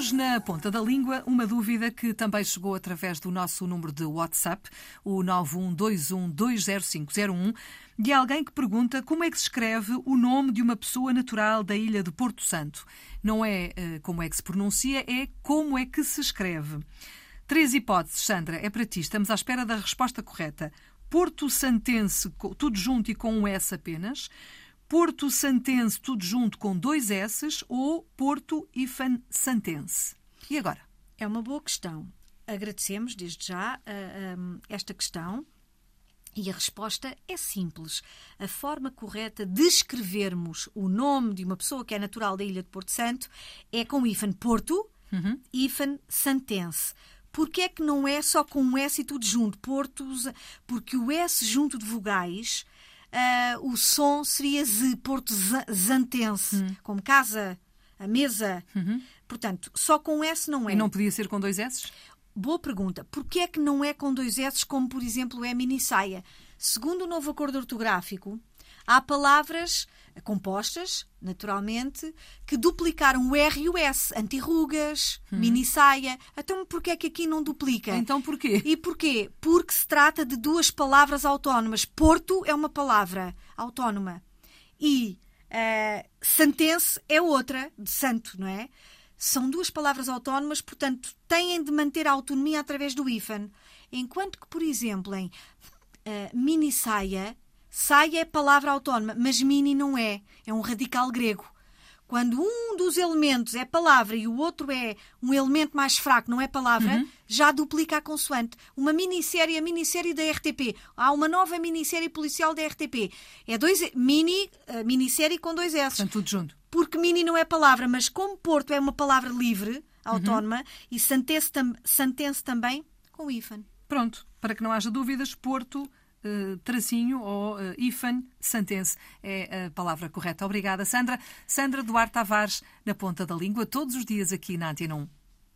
Na ponta da língua, uma dúvida que também chegou através do nosso número de WhatsApp, o 912120501, de alguém que pergunta como é que se escreve o nome de uma pessoa natural da ilha de Porto Santo. Não é uh, como é que se pronuncia, é como é que se escreve. Três hipóteses, Sandra, é para ti. Estamos à espera da resposta correta. Porto Santense, tudo junto e com um S apenas. Porto Santense, tudo junto com dois S ou Porto Ifan Santense? E agora? É uma boa questão. Agradecemos desde já uh, esta questão. E a resposta é simples. A forma correta de escrevermos o nome de uma pessoa que é natural da ilha de Porto Santo é com IFAN Porto, uhum. IFAN Santense. Porquê é que não é só com um S e tudo junto? Portos, porque o S junto de vogais uh, o som seria Z, Porto Zantense, uhum. como casa, a mesa. Uhum. Portanto, só com S não é. E não podia ser com dois S? Boa pergunta. Porquê é que não é com dois S, como por exemplo é mini saia? Segundo o novo acordo ortográfico, há palavras compostas, naturalmente, que duplicaram o R e o S. Antirrugas, hum. mini saia. Então porquê é que aqui não duplica? Então porquê? E porquê? Porque se trata de duas palavras autónomas. Porto é uma palavra autónoma. E uh, santense é outra, de santo, não é? São duas palavras autónomas, portanto, têm de manter a autonomia através do IFAN. Enquanto que, por exemplo, em uh, mini saia, Saia é palavra autónoma, mas mini não é. É um radical grego. Quando um dos elementos é palavra e o outro é um elemento mais fraco, não é palavra, uhum. já duplica a consoante. Uma minissérie, a minissérie da RTP. Há uma nova minissérie policial da RTP. É dois mini, minissérie com dois S. Estão tudo junto. Porque mini não é palavra, mas como Porto é uma palavra livre, autónoma, uhum. e Santense, tam, também, com IFAN. Pronto, para que não haja dúvidas, Porto uh, tracinho ou uh, IFAN Santense é a palavra correta. Obrigada, Sandra. Sandra Duarte Tavares, na ponta da língua, todos os dias aqui na Antena 1.